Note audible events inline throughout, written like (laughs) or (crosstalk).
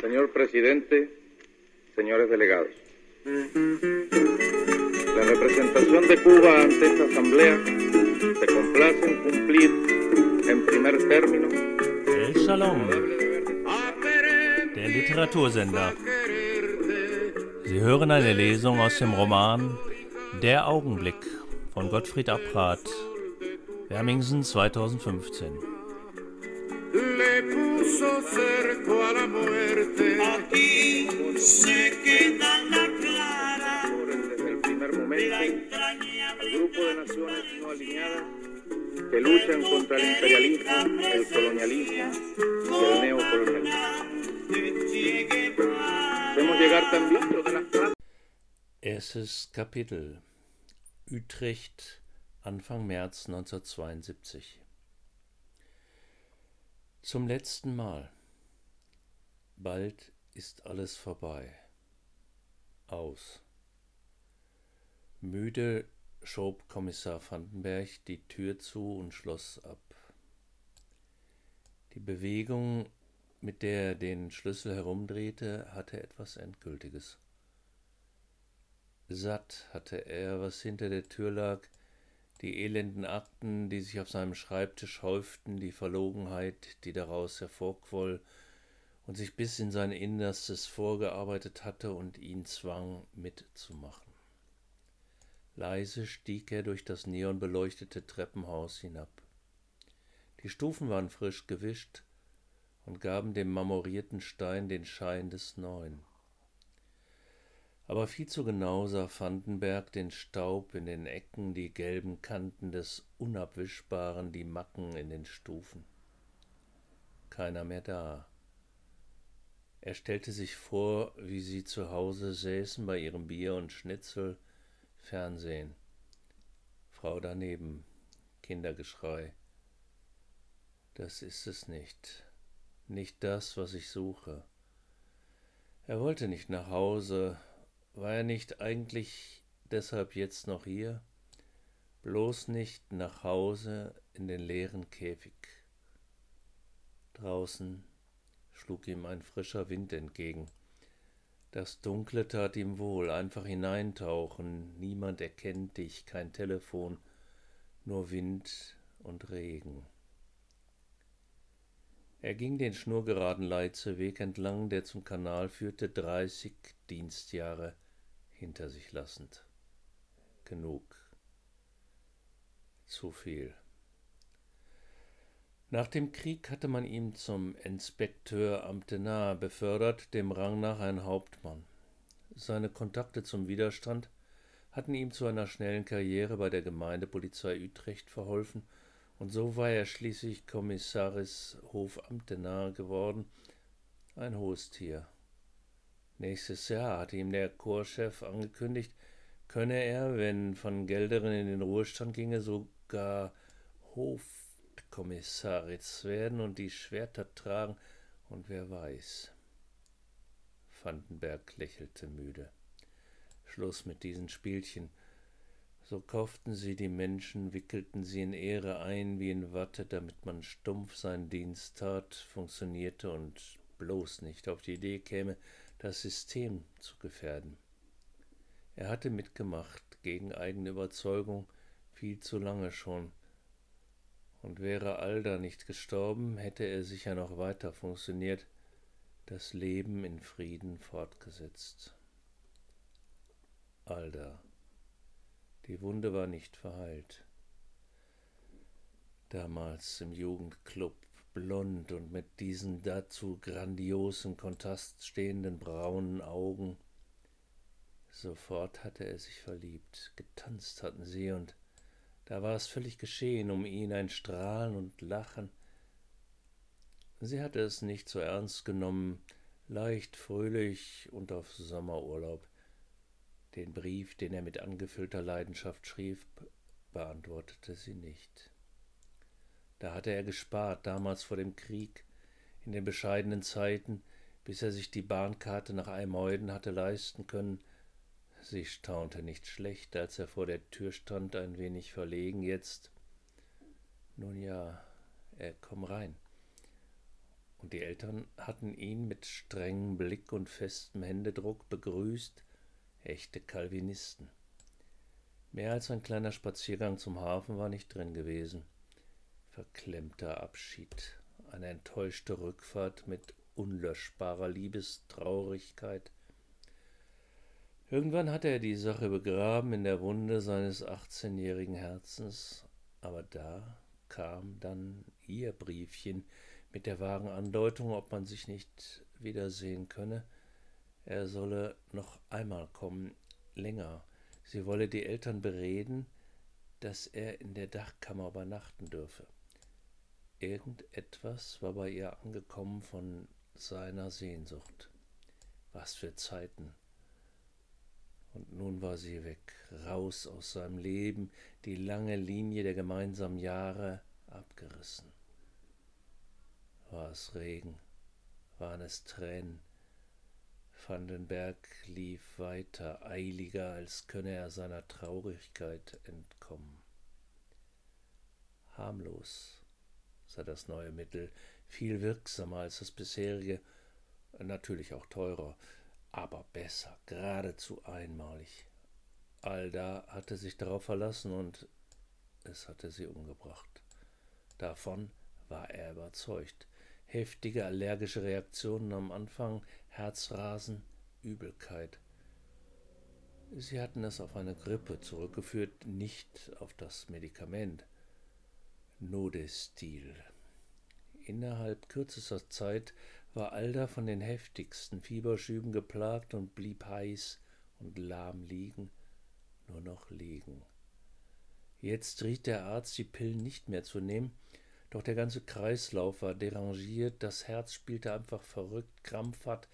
Señor presidente, señores delegados. La representación de Cuba ante esta asamblea se complace en cumplir en primer término El Shalom, der Literatursender. Sie hören eine Lesung aus dem Roman Der Augenblick von Gottfried Abrat, Wermingsen 2015. cerco a la muerte. Aquí se queda la clara desde el primer la momento el grupo de naciones no alineadas que luchan contra el imperialismo, el colonialismo y el neocolonialismo. Hacemos llegar también de las Erstes Kapitel Utrecht Anfang März 1972 Zum letzten Mal. Bald ist alles vorbei. Aus. Müde schob Kommissar Vandenberg die Tür zu und schloss ab. Die Bewegung, mit der er den Schlüssel herumdrehte, hatte etwas Endgültiges. Satt hatte er, was hinter der Tür lag, die elenden Akten, die sich auf seinem Schreibtisch häuften, die Verlogenheit, die daraus hervorquoll und sich bis in sein Innerstes vorgearbeitet hatte und ihn zwang, mitzumachen. Leise stieg er durch das neonbeleuchtete Treppenhaus hinab. Die Stufen waren frisch gewischt und gaben dem marmorierten Stein den Schein des Neuen. Aber viel zu genau sah Vandenberg den Staub in den Ecken, die gelben Kanten des Unabwischbaren, die Macken in den Stufen. Keiner mehr da. Er stellte sich vor, wie sie zu Hause säßen bei ihrem Bier und Schnitzel, Fernsehen. Frau daneben, Kindergeschrei. Das ist es nicht. Nicht das, was ich suche. Er wollte nicht nach Hause, war er nicht eigentlich deshalb jetzt noch hier? Bloß nicht nach Hause in den leeren Käfig. Draußen schlug ihm ein frischer Wind entgegen. Das Dunkle tat ihm wohl, einfach hineintauchen, niemand erkennt dich, kein Telefon, nur Wind und Regen. Er ging den schnurgeraden Leitzeweg entlang, der zum Kanal führte, dreißig Dienstjahre hinter sich lassend. Genug. Zu viel. Nach dem Krieg hatte man ihn zum Inspekteur Amtenar befördert, dem Rang nach ein Hauptmann. Seine Kontakte zum Widerstand hatten ihm zu einer schnellen Karriere bei der Gemeindepolizei Utrecht verholfen, und so war er schließlich Kommissaris Hofamtenar geworden, ein hohes Tier. Nächstes Jahr hatte ihm der Chorchef angekündigt, könne er, wenn von Gelderen in den Ruhestand ginge, sogar Hofkommissaris werden und die Schwerter tragen, und wer weiß. Vandenberg lächelte müde. Schluss mit diesen Spielchen. So kauften sie die Menschen, wickelten sie in Ehre ein wie in Watte, damit man stumpf seinen Dienst tat, funktionierte und bloß nicht auf die Idee käme, das System zu gefährden. Er hatte mitgemacht, gegen eigene Überzeugung, viel zu lange schon. Und wäre Alda nicht gestorben, hätte er sicher noch weiter funktioniert, das Leben in Frieden fortgesetzt. Alda. Die Wunde war nicht verheilt. Damals im Jugendclub, blond und mit diesen dazu grandiosen Kontrast stehenden braunen Augen. Sofort hatte er sich verliebt. Getanzt hatten sie, und da war es völlig geschehen, um ihn ein Strahlen und Lachen. Sie hatte es nicht so ernst genommen, leicht fröhlich und auf Sommerurlaub. Den Brief, den er mit angefüllter Leidenschaft schrieb, beantwortete sie nicht. Da hatte er gespart, damals vor dem Krieg, in den bescheidenen Zeiten, bis er sich die Bahnkarte nach Eimeuden hatte leisten können. Sie staunte nicht schlecht, als er vor der Tür stand, ein wenig verlegen jetzt. Nun ja, er komm rein. und die Eltern hatten ihn mit strengem Blick und festem Händedruck begrüßt, echte Calvinisten. Mehr als ein kleiner Spaziergang zum Hafen war nicht drin gewesen. Verklemmter Abschied, eine enttäuschte Rückfahrt mit unlöschbarer Liebestraurigkeit. Irgendwann hatte er die Sache begraben in der Wunde seines achtzehnjährigen Herzens, aber da kam dann ihr Briefchen mit der vagen Andeutung, ob man sich nicht wiedersehen könne. Er solle noch einmal kommen, länger. Sie wolle die Eltern bereden, dass er in der Dachkammer übernachten dürfe. Irgendetwas war bei ihr angekommen von seiner Sehnsucht. Was für Zeiten. Und nun war sie weg, raus aus seinem Leben, die lange Linie der gemeinsamen Jahre abgerissen. War es Regen, waren es Tränen. Vandenberg lief weiter, eiliger, als könne er seiner Traurigkeit entkommen. Harmlos sei das neue Mittel, viel wirksamer als das bisherige, natürlich auch teurer, aber besser, geradezu einmalig. Alda hatte sich darauf verlassen und es hatte sie umgebracht. Davon war er überzeugt. Heftige allergische Reaktionen am Anfang, Herzrasen, Übelkeit. Sie hatten es auf eine Grippe zurückgeführt, nicht auf das Medikament. Nodestil. Innerhalb kürzester Zeit war Alda von den heftigsten Fieberschüben geplagt und blieb heiß und lahm liegen, nur noch liegen. Jetzt riet der Arzt, die Pillen nicht mehr zu nehmen, doch der ganze Kreislauf war derangiert, das Herz spielte einfach verrückt, krampfhaft,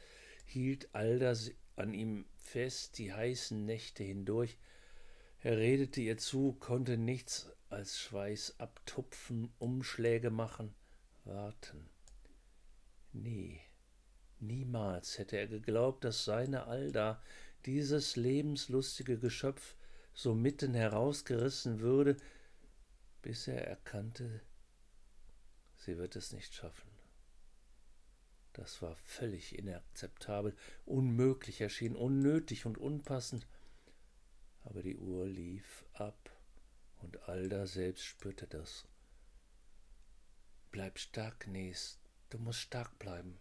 hielt Alda an ihm fest, die heißen Nächte hindurch. Er redete ihr zu, konnte nichts als Schweiß abtupfen, Umschläge machen, warten. Nie, niemals hätte er geglaubt, dass seine Alda, dieses lebenslustige Geschöpf, so mitten herausgerissen würde, bis er erkannte, sie wird es nicht schaffen. Das war völlig inakzeptabel, unmöglich erschien, unnötig und unpassend. Aber die Uhr lief ab, und Alda selbst spürte das. Bleib stark, Nes, du musst stark bleiben.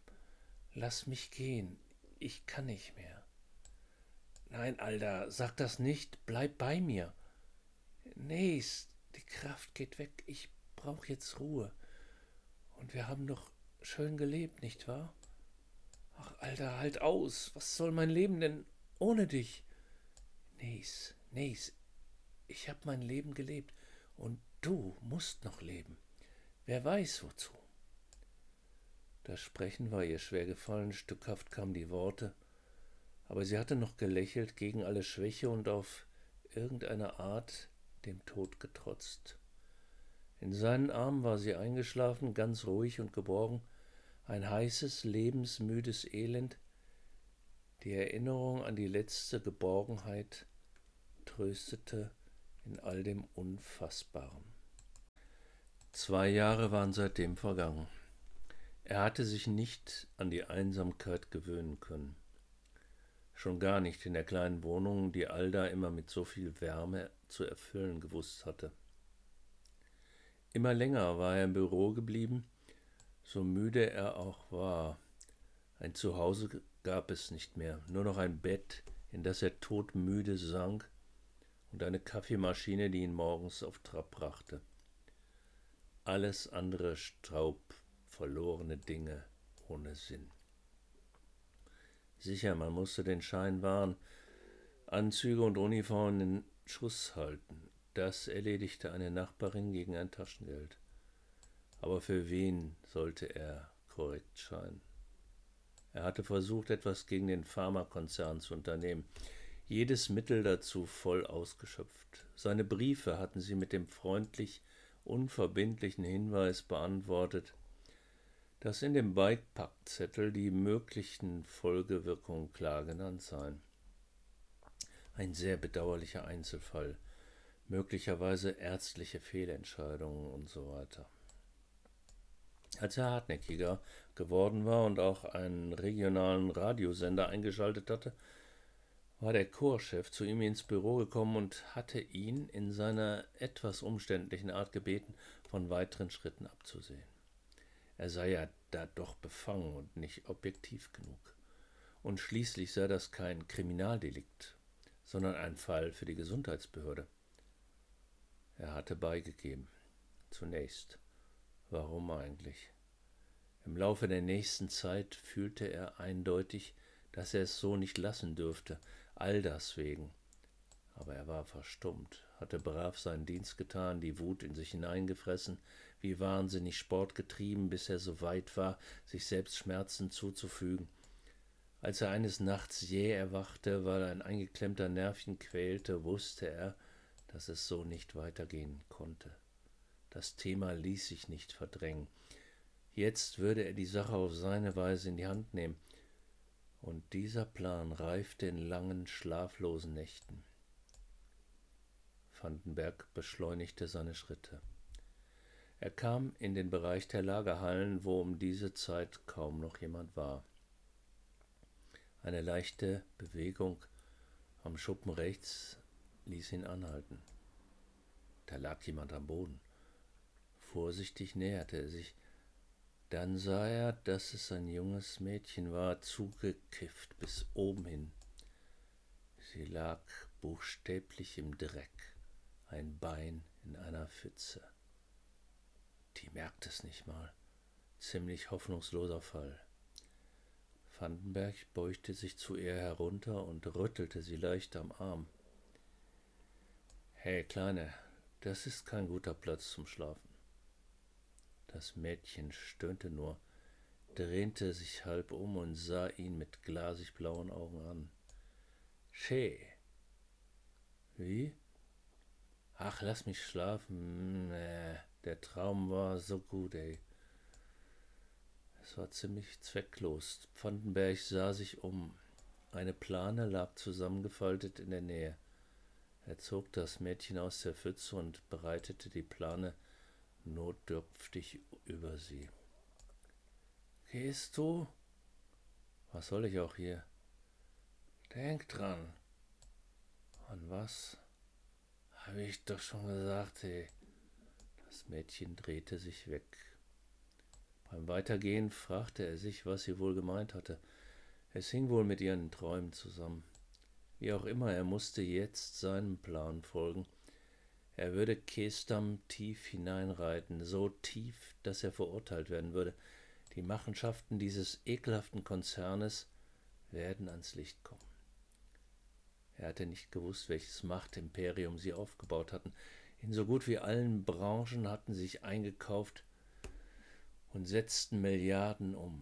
Lass mich gehen, ich kann nicht mehr. Nein, Alda, sag das nicht, bleib bei mir. Nes, die Kraft geht weg, ich brauch jetzt Ruhe. Und wir haben doch schön gelebt, nicht wahr? Ach, Alter, halt aus. Was soll mein Leben denn ohne dich? Nes, Nes, ich hab mein Leben gelebt und du musst noch leben. Wer weiß wozu. Das Sprechen war ihr schwer gefallen, stückhaft kamen die Worte, aber sie hatte noch gelächelt gegen alle Schwäche und auf irgendeine Art dem Tod getrotzt. In seinen Armen war sie eingeschlafen, ganz ruhig und geborgen, ein heißes, lebensmüdes Elend, die Erinnerung an die letzte Geborgenheit tröstete in all dem Unfassbaren. Zwei Jahre waren seitdem vergangen. Er hatte sich nicht an die Einsamkeit gewöhnen können. Schon gar nicht in der kleinen Wohnung, die Alda immer mit so viel Wärme zu erfüllen gewusst hatte. Immer länger war er im Büro geblieben, so müde er auch war. Ein Zuhause gab es nicht mehr, nur noch ein Bett, in das er todmüde sank, und eine Kaffeemaschine, die ihn morgens auf Trab brachte. Alles andere Staub, verlorene Dinge ohne Sinn. Sicher, man musste den Schein wahren, Anzüge und Uniformen in Schuss halten, das erledigte eine Nachbarin gegen ein Taschengeld. Aber für wen sollte er korrekt scheinen? Er hatte versucht, etwas gegen den Pharmakonzern zu unternehmen, jedes Mittel dazu voll ausgeschöpft. Seine Briefe hatten sie mit dem freundlich unverbindlichen Hinweis beantwortet, dass in dem Beipackzettel die möglichen Folgewirkungen klar genannt seien. Ein sehr bedauerlicher Einzelfall, möglicherweise ärztliche Fehlentscheidungen und so weiter. Als er hartnäckiger geworden war und auch einen regionalen Radiosender eingeschaltet hatte, war der Chorchef zu ihm ins Büro gekommen und hatte ihn in seiner etwas umständlichen Art gebeten, von weiteren Schritten abzusehen. Er sei ja da doch befangen und nicht objektiv genug. Und schließlich sei das kein Kriminaldelikt, sondern ein Fall für die Gesundheitsbehörde. Er hatte beigegeben. Zunächst. Warum eigentlich? Im Laufe der nächsten Zeit fühlte er eindeutig, dass er es so nicht lassen dürfte, all das wegen. Aber er war verstummt, hatte brav seinen Dienst getan, die Wut in sich hineingefressen, wie wahnsinnig Sport getrieben, bis er so weit war, sich selbst Schmerzen zuzufügen. Als er eines Nachts jäh erwachte, weil ein eingeklemmter Nervchen quälte, wusste er, dass es so nicht weitergehen konnte. Das Thema ließ sich nicht verdrängen. Jetzt würde er die Sache auf seine Weise in die Hand nehmen. Und dieser Plan reifte in langen, schlaflosen Nächten. Vandenberg beschleunigte seine Schritte. Er kam in den Bereich der Lagerhallen, wo um diese Zeit kaum noch jemand war. Eine leichte Bewegung am Schuppen rechts ließ ihn anhalten. Da lag jemand am Boden. Vorsichtig näherte er sich. Dann sah er, dass es ein junges Mädchen war, zugekifft bis oben hin. Sie lag buchstäblich im Dreck, ein Bein in einer Pfütze. Die merkte es nicht mal. Ziemlich hoffnungsloser Fall. Vandenberg beugte sich zu ihr herunter und rüttelte sie leicht am Arm. Hey, Kleine, das ist kein guter Platz zum Schlafen. Das Mädchen stöhnte nur, drehte sich halb um und sah ihn mit glasig blauen Augen an. Schee. Wie? Ach, lass mich schlafen. Nee, der Traum war so gut, ey. Es war ziemlich zwecklos. Pfandenberg sah sich um. Eine Plane lag zusammengefaltet in der Nähe. Er zog das Mädchen aus der Pfütze und breitete die Plane notdürftig über sie. Gehst du? Was soll ich auch hier? Denk dran. An was? Habe ich doch schon gesagt, ey. Das Mädchen drehte sich weg. Beim Weitergehen fragte er sich, was sie wohl gemeint hatte. Es hing wohl mit ihren Träumen zusammen. Wie auch immer, er musste jetzt seinem Plan folgen. Er würde Kestam tief hineinreiten, so tief, dass er verurteilt werden würde. Die Machenschaften dieses ekelhaften Konzernes werden ans Licht kommen. Er hatte nicht gewusst, welches Machtimperium sie aufgebaut hatten. In so gut wie allen Branchen hatten sie sich eingekauft und setzten Milliarden um.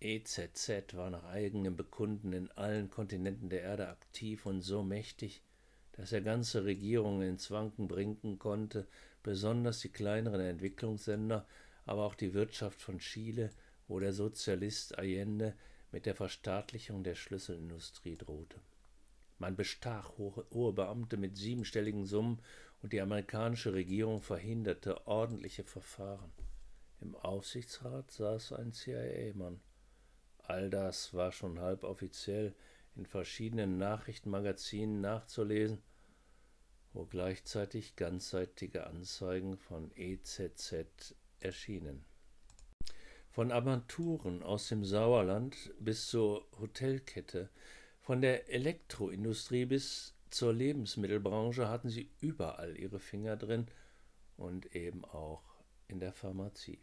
EZZ war nach eigenem Bekunden in allen Kontinenten der Erde aktiv und so mächtig, dass er ganze Regierungen ins Wanken bringen konnte, besonders die kleineren Entwicklungsländer, aber auch die Wirtschaft von Chile, wo der Sozialist Allende mit der Verstaatlichung der Schlüsselindustrie drohte. Man bestach hohe, Beamte mit siebenstelligen Summen und die amerikanische Regierung verhinderte ordentliche Verfahren. Im Aufsichtsrat saß ein CIA-Mann. All das war schon halb offiziell, in verschiedenen Nachrichtenmagazinen nachzulesen, wo gleichzeitig ganzseitige Anzeigen von EZZ erschienen. Von Aventuren aus dem Sauerland bis zur Hotelkette, von der Elektroindustrie bis zur Lebensmittelbranche hatten sie überall ihre Finger drin und eben auch in der Pharmazie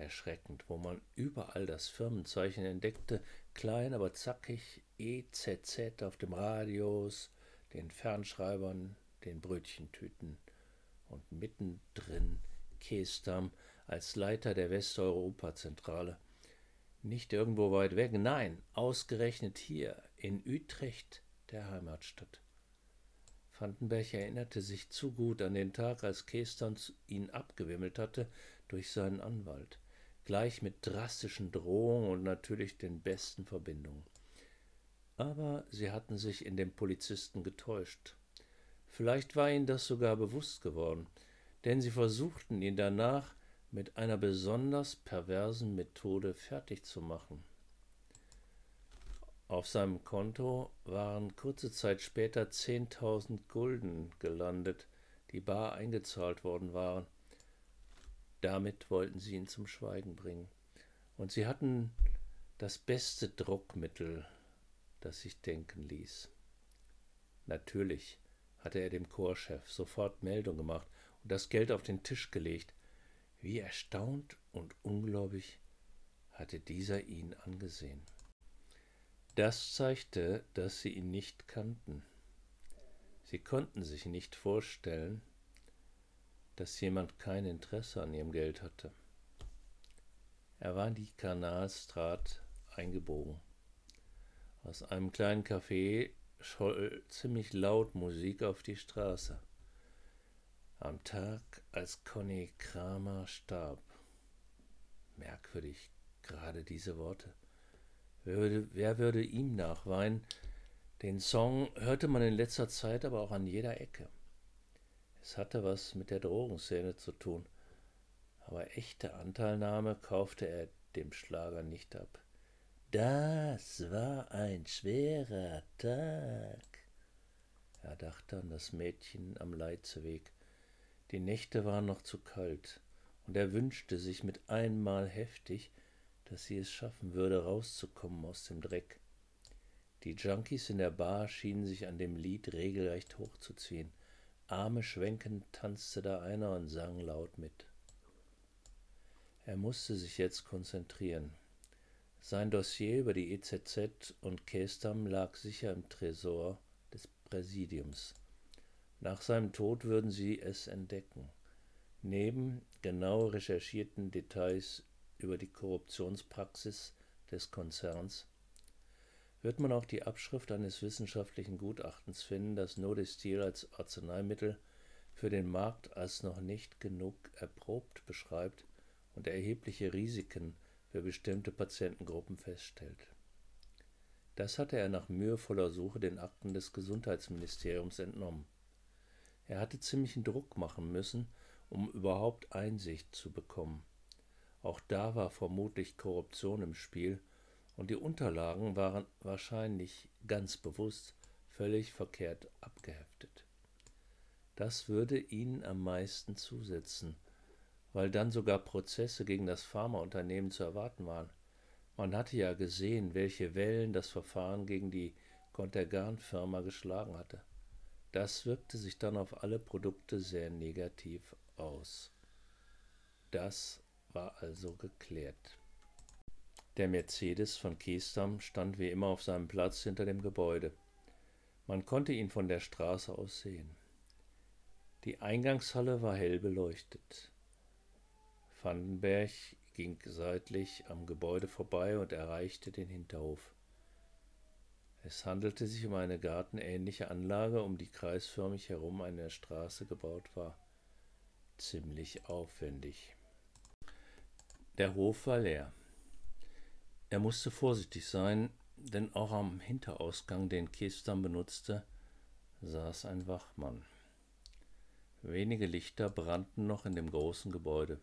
erschreckend, wo man überall das Firmenzeichen entdeckte, klein, aber zackig, EZZ auf dem Radios, den Fernschreibern, den Brötchentüten und mittendrin Kestam als Leiter der Westeuropa-Zentrale. Nicht irgendwo weit weg, nein, ausgerechnet hier, in Utrecht, der Heimatstadt. Vandenberg erinnerte sich zu gut an den Tag, als Kestam ihn abgewimmelt hatte durch seinen Anwalt gleich mit drastischen Drohungen und natürlich den besten Verbindungen. Aber sie hatten sich in dem Polizisten getäuscht. Vielleicht war ihnen das sogar bewusst geworden, denn sie versuchten ihn danach mit einer besonders perversen Methode fertig zu machen. Auf seinem Konto waren kurze Zeit später 10.000 Gulden gelandet, die bar eingezahlt worden waren. Damit wollten sie ihn zum Schweigen bringen. Und sie hatten das beste Druckmittel, das sich denken ließ. Natürlich hatte er dem Chorchef sofort Meldung gemacht und das Geld auf den Tisch gelegt. Wie erstaunt und ungläubig hatte dieser ihn angesehen. Das zeigte, dass sie ihn nicht kannten. Sie konnten sich nicht vorstellen, dass jemand kein Interesse an ihrem Geld hatte. Er war in die Kanalstraat eingebogen. Aus einem kleinen Café scholl ziemlich laut Musik auf die Straße. Am Tag, als Conny Kramer starb. Merkwürdig, gerade diese Worte. Wer würde, wer würde ihm nachweinen? Den Song hörte man in letzter Zeit aber auch an jeder Ecke. Es hatte was mit der Drogenszene zu tun, aber echte Anteilnahme kaufte er dem Schlager nicht ab. Das war ein schwerer Tag. Er dachte an das Mädchen am Leitzeweg. Die Nächte waren noch zu kalt, und er wünschte sich mit einmal heftig, dass sie es schaffen würde, rauszukommen aus dem Dreck. Die Junkies in der Bar schienen sich an dem Lied regelrecht hochzuziehen. Arme schwenkend tanzte da einer und sang laut mit. Er musste sich jetzt konzentrieren. Sein Dossier über die EZZ und Kestam lag sicher im Tresor des Präsidiums. Nach seinem Tod würden sie es entdecken. Neben genau recherchierten Details über die Korruptionspraxis des Konzerns, wird man auch die Abschrift eines wissenschaftlichen Gutachtens finden, das Nodestil als Arzneimittel für den Markt als noch nicht genug erprobt beschreibt und erhebliche Risiken für bestimmte Patientengruppen feststellt. Das hatte er nach mühevoller Suche den Akten des Gesundheitsministeriums entnommen. Er hatte ziemlichen Druck machen müssen, um überhaupt Einsicht zu bekommen. Auch da war vermutlich Korruption im Spiel, und die Unterlagen waren wahrscheinlich ganz bewusst völlig verkehrt abgeheftet. Das würde ihnen am meisten zusetzen, weil dann sogar Prozesse gegen das Pharmaunternehmen zu erwarten waren. Man hatte ja gesehen, welche Wellen das Verfahren gegen die Contergan-Firma geschlagen hatte. Das wirkte sich dann auf alle Produkte sehr negativ aus. Das war also geklärt. Der Mercedes von Keestam stand wie immer auf seinem Platz hinter dem Gebäude. Man konnte ihn von der Straße aus sehen. Die Eingangshalle war hell beleuchtet. Vandenberg ging seitlich am Gebäude vorbei und erreichte den Hinterhof. Es handelte sich um eine gartenähnliche Anlage, um die kreisförmig herum eine Straße gebaut war. Ziemlich aufwendig. Der Hof war leer. Er musste vorsichtig sein, denn auch am Hinterausgang, den Kestam benutzte, saß ein Wachmann. Wenige Lichter brannten noch in dem großen Gebäude.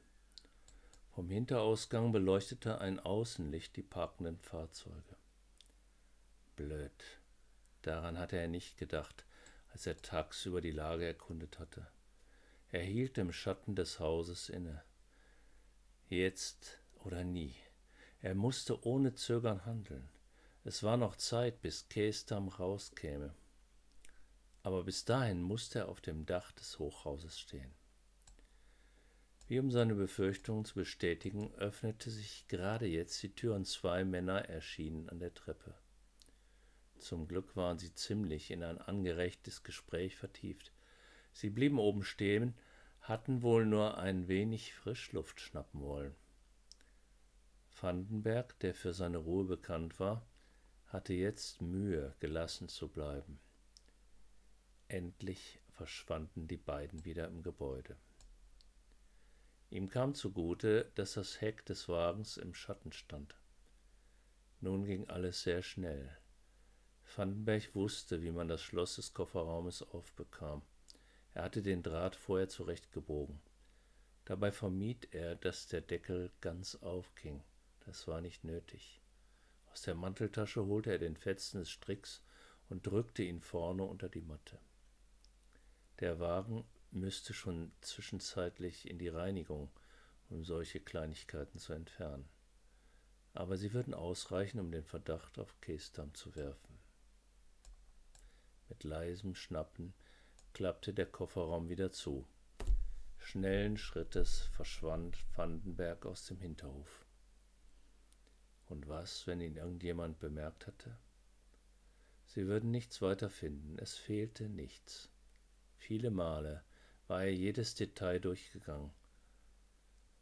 Vom Hinterausgang beleuchtete ein Außenlicht die parkenden Fahrzeuge. Blöd. Daran hatte er nicht gedacht, als er tagsüber die Lage erkundet hatte. Er hielt im Schatten des Hauses inne. Jetzt oder nie. Er musste ohne Zögern handeln. Es war noch Zeit, bis Kestam rauskäme. Aber bis dahin musste er auf dem Dach des Hochhauses stehen. Wie um seine Befürchtungen zu bestätigen, öffnete sich gerade jetzt die Tür und zwei Männer erschienen an der Treppe. Zum Glück waren sie ziemlich in ein angerechtes Gespräch vertieft. Sie blieben oben stehen hatten wohl nur ein wenig Frischluft schnappen wollen. Vandenberg, der für seine Ruhe bekannt war, hatte jetzt Mühe, gelassen zu bleiben. Endlich verschwanden die beiden wieder im Gebäude. Ihm kam zugute, dass das Heck des Wagens im Schatten stand. Nun ging alles sehr schnell. Vandenberg wusste, wie man das Schloss des Kofferraumes aufbekam. Er hatte den Draht vorher zurechtgebogen. Dabei vermied er, dass der Deckel ganz aufging. Das war nicht nötig. Aus der Manteltasche holte er den Fetzen des Stricks und drückte ihn vorne unter die Matte. Der Wagen müsste schon zwischenzeitlich in die Reinigung, um solche Kleinigkeiten zu entfernen. Aber sie würden ausreichen, um den Verdacht auf Kestam zu werfen. Mit leisem Schnappen klappte der Kofferraum wieder zu. Schnellen Schrittes verschwand Vandenberg aus dem Hinterhof. Und was, wenn ihn irgendjemand bemerkt hatte? Sie würden nichts weiter finden, es fehlte nichts. Viele Male war er jedes Detail durchgegangen.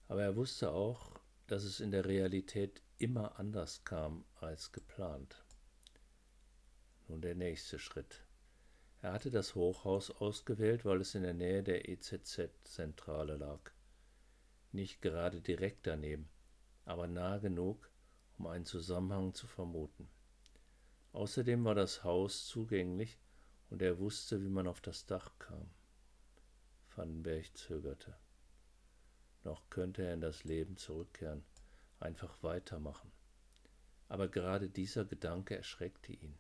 Aber er wusste auch, dass es in der Realität immer anders kam als geplant. Nun der nächste Schritt. Er hatte das Hochhaus ausgewählt, weil es in der Nähe der EZZ-Zentrale lag. Nicht gerade direkt daneben, aber nah genug, um einen Zusammenhang zu vermuten. Außerdem war das Haus zugänglich und er wusste, wie man auf das Dach kam. Vandenberg zögerte. Noch könnte er in das Leben zurückkehren, einfach weitermachen. Aber gerade dieser Gedanke erschreckte ihn.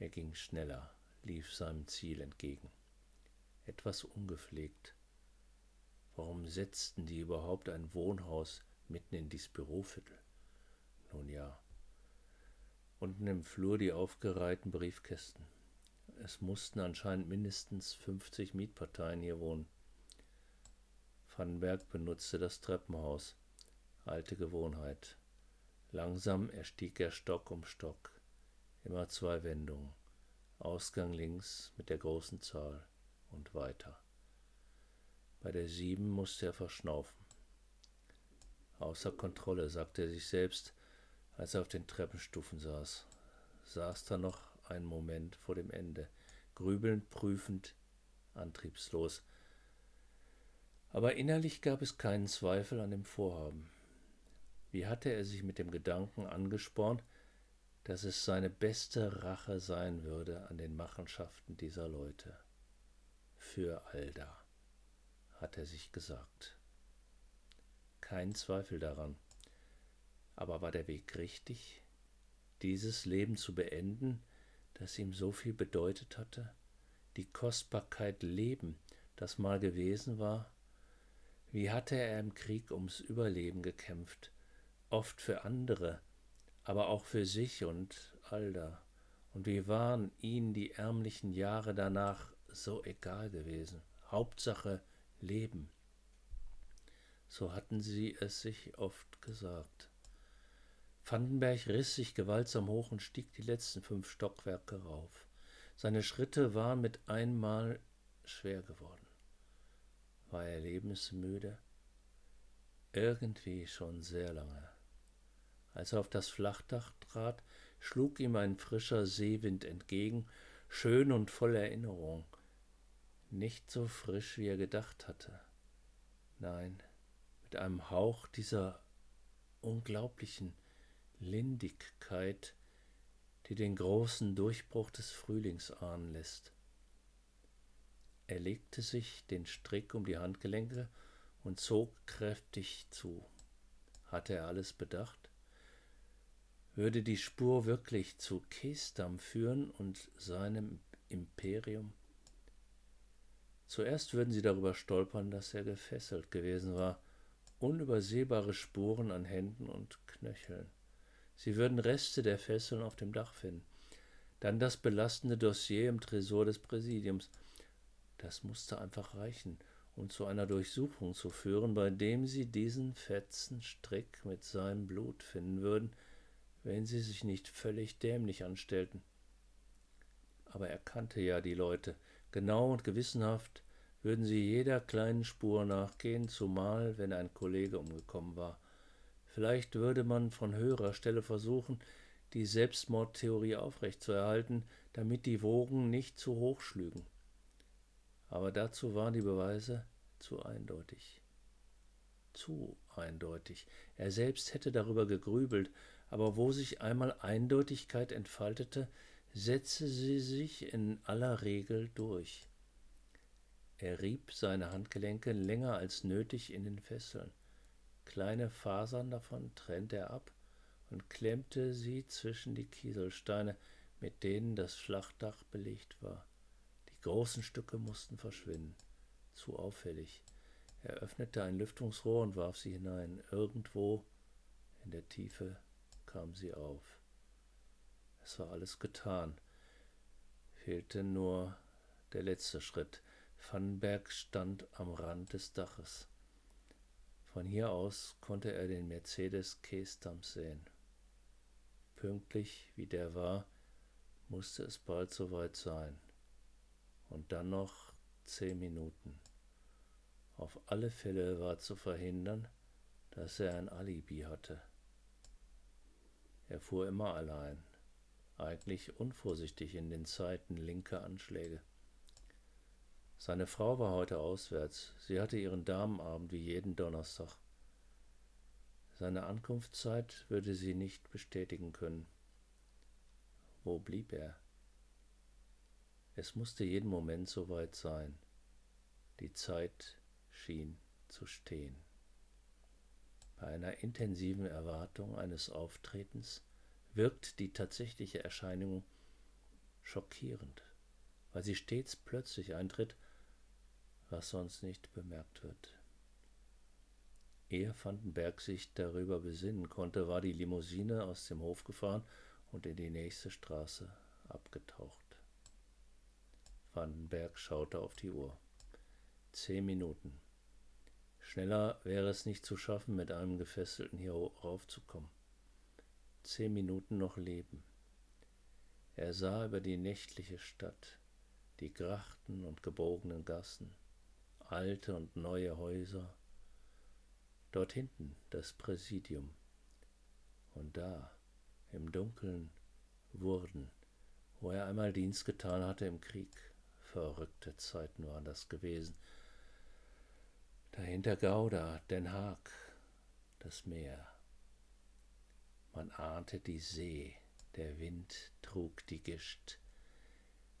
Er ging schneller, lief seinem Ziel entgegen. Etwas ungepflegt. Warum setzten die überhaupt ein Wohnhaus mitten in dies Büroviertel? Nun ja. Unten im Flur die aufgereihten Briefkästen. Es mussten anscheinend mindestens 50 Mietparteien hier wohnen. Vandenberg benutzte das Treppenhaus. Alte Gewohnheit. Langsam erstieg er Stock um Stock. Immer zwei Wendungen. Ausgang links mit der großen Zahl und weiter. Bei der sieben musste er verschnaufen. Außer Kontrolle, sagte er sich selbst, als er auf den Treppenstufen saß. Saß da noch einen Moment vor dem Ende, grübelnd, prüfend, antriebslos. Aber innerlich gab es keinen Zweifel an dem Vorhaben. Wie hatte er sich mit dem Gedanken angespornt, dass es seine beste Rache sein würde an den Machenschaften dieser Leute. Für Alda, hat er sich gesagt. Kein Zweifel daran. Aber war der Weg richtig, dieses Leben zu beenden, das ihm so viel bedeutet hatte? Die Kostbarkeit Leben, das mal gewesen war? Wie hatte er im Krieg ums Überleben gekämpft, oft für andere, aber auch für sich und Alda. Und wie waren ihnen die ärmlichen Jahre danach so egal gewesen? Hauptsache Leben. So hatten sie es sich oft gesagt. Vandenberg riss sich gewaltsam hoch und stieg die letzten fünf Stockwerke rauf. Seine Schritte waren mit einmal schwer geworden. War er lebensmüde? Irgendwie schon sehr lange. Als er auf das Flachdach trat, schlug ihm ein frischer Seewind entgegen, schön und voll Erinnerung. Nicht so frisch, wie er gedacht hatte. Nein, mit einem Hauch dieser unglaublichen Lindigkeit, die den großen Durchbruch des Frühlings ahnen lässt. Er legte sich den Strick um die Handgelenke und zog kräftig zu. Hatte er alles bedacht? würde die Spur wirklich zu Kestam führen und seinem Imperium? Zuerst würden sie darüber stolpern, dass er gefesselt gewesen war, unübersehbare Spuren an Händen und Knöcheln. Sie würden Reste der Fesseln auf dem Dach finden. Dann das belastende Dossier im Tresor des Präsidiums. Das musste einfach reichen, um zu einer Durchsuchung zu führen, bei dem sie diesen fetzen Strick mit seinem Blut finden würden, wenn sie sich nicht völlig dämlich anstellten. Aber er kannte ja die Leute. Genau und gewissenhaft würden sie jeder kleinen Spur nachgehen, zumal wenn ein Kollege umgekommen war. Vielleicht würde man von höherer Stelle versuchen, die Selbstmordtheorie aufrechtzuerhalten, damit die Wogen nicht zu hoch schlügen. Aber dazu waren die Beweise zu eindeutig. Zu eindeutig. Er selbst hätte darüber gegrübelt, aber wo sich einmal Eindeutigkeit entfaltete, setzte sie sich in aller Regel durch. Er rieb seine Handgelenke länger als nötig in den Fesseln. Kleine Fasern davon trennte er ab und klemmte sie zwischen die Kieselsteine, mit denen das Flachdach belegt war. Die großen Stücke mussten verschwinden. Zu auffällig. Er öffnete ein Lüftungsrohr und warf sie hinein. Irgendwo in der Tiefe kam sie auf. Es war alles getan. Fehlte nur der letzte Schritt. Vandenberg stand am Rand des Daches. Von hier aus konnte er den Mercedes Keesdamm sehen. Pünktlich wie der war, musste es bald soweit sein. Und dann noch zehn Minuten. Auf alle Fälle war zu verhindern, dass er ein Alibi hatte. Er fuhr immer allein, eigentlich unvorsichtig in den Zeiten linker Anschläge. Seine Frau war heute auswärts, sie hatte ihren Damenabend wie jeden Donnerstag. Seine Ankunftszeit würde sie nicht bestätigen können. Wo blieb er? Es musste jeden Moment soweit sein. Die Zeit schien zu stehen. Bei einer intensiven Erwartung eines Auftretens wirkt die tatsächliche Erscheinung schockierend, weil sie stets plötzlich eintritt, was sonst nicht bemerkt wird. Ehe Vandenberg sich darüber besinnen konnte, war die Limousine aus dem Hof gefahren und in die nächste Straße abgetaucht. Vandenberg schaute auf die Uhr. Zehn Minuten. Schneller wäre es nicht zu schaffen, mit einem Gefesselten hier raufzukommen. Zehn Minuten noch leben. Er sah über die nächtliche Stadt, die Grachten und gebogenen Gassen, alte und neue Häuser, dort hinten das Präsidium, und da, im Dunkeln, Wurden, wo er einmal Dienst getan hatte im Krieg. Verrückte Zeiten waren das gewesen, Dahinter Gouda, Den Haag, das Meer. Man ahnte die See, der Wind trug die Gischt.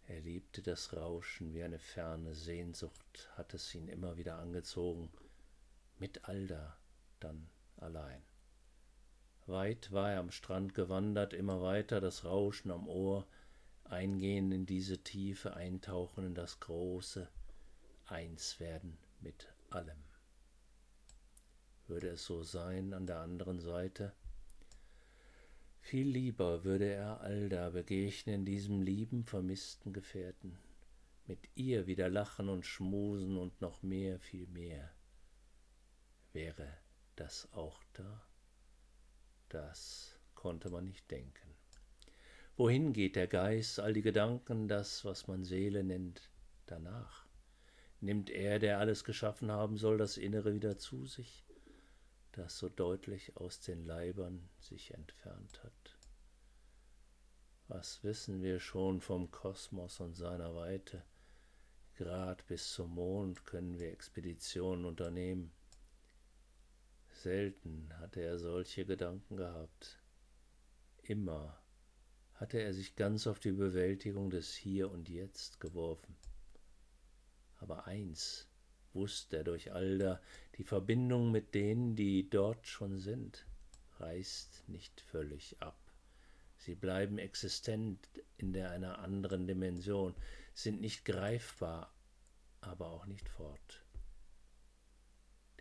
Er liebte das Rauschen wie eine ferne Sehnsucht, hat es ihn immer wieder angezogen, mit Alda, dann allein. Weit war er am Strand gewandert, immer weiter das Rauschen am Ohr, eingehen in diese Tiefe, eintauchen in das Große, eins werden mit allem. Würde es so sein an der anderen Seite? Viel lieber würde er Alda begegnen, diesem lieben, vermissten Gefährten, mit ihr wieder lachen und schmusen und noch mehr, viel mehr. Wäre das auch da? Das konnte man nicht denken. Wohin geht der Geist, all die Gedanken, das, was man Seele nennt, danach? Nimmt er, der alles geschaffen haben soll, das Innere wieder zu sich? Das so deutlich aus den Leibern sich entfernt hat. Was wissen wir schon vom Kosmos und seiner Weite? Grad bis zum Mond können wir Expeditionen unternehmen. Selten hatte er solche Gedanken gehabt. Immer hatte er sich ganz auf die Bewältigung des Hier und Jetzt geworfen. Aber eins wusste er durch Alda, die Verbindung mit denen, die dort schon sind, reißt nicht völlig ab. Sie bleiben existent in der einer anderen Dimension, sind nicht greifbar, aber auch nicht fort.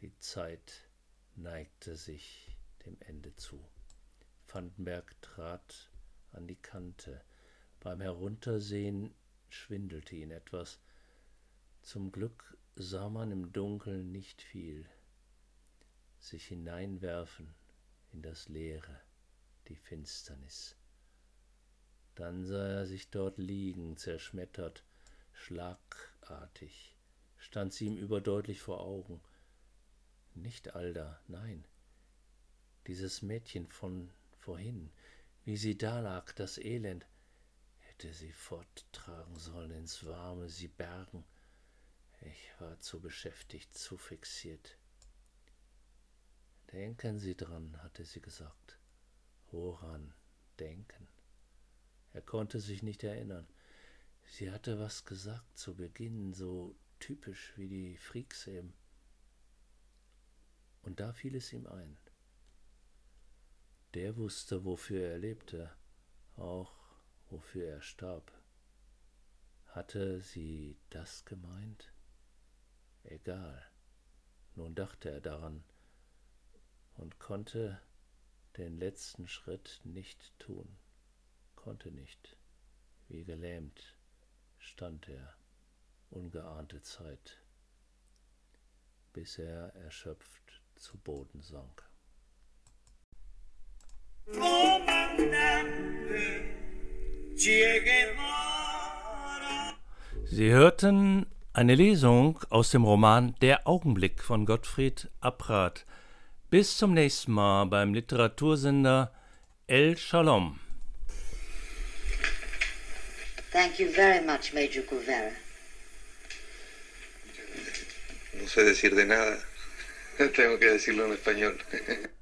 Die Zeit neigte sich dem Ende zu. Vandenberg trat an die Kante. Beim Heruntersehen schwindelte ihn etwas. Zum Glück sah man im Dunkeln nicht viel, sich hineinwerfen in das Leere, die Finsternis. Dann sah er sich dort liegen, zerschmettert, schlagartig, stand sie ihm überdeutlich vor Augen. Nicht Alda, nein, dieses Mädchen von vorhin, wie sie da lag, das Elend, hätte sie forttragen sollen ins Warme, sie bergen, ich war zu beschäftigt, zu fixiert. Denken Sie dran, hatte sie gesagt. Woran denken? Er konnte sich nicht erinnern. Sie hatte was gesagt zu Beginn, so typisch wie die Freaks eben. Und da fiel es ihm ein. Der wusste, wofür er lebte, auch wofür er starb. Hatte sie das gemeint? Egal. Nun dachte er daran und konnte den letzten Schritt nicht tun, konnte nicht. Wie gelähmt stand er ungeahnte Zeit, bis er erschöpft zu Boden sank. Sie hörten eine Lesung aus dem Roman Der Augenblick von Gottfried Abrath. Bis zum nächsten Mal beim Literatursender El Shalom. Thank you very much, Major Guevara. No sé decir de nada. (laughs) Tengo que decirlo en español. (laughs)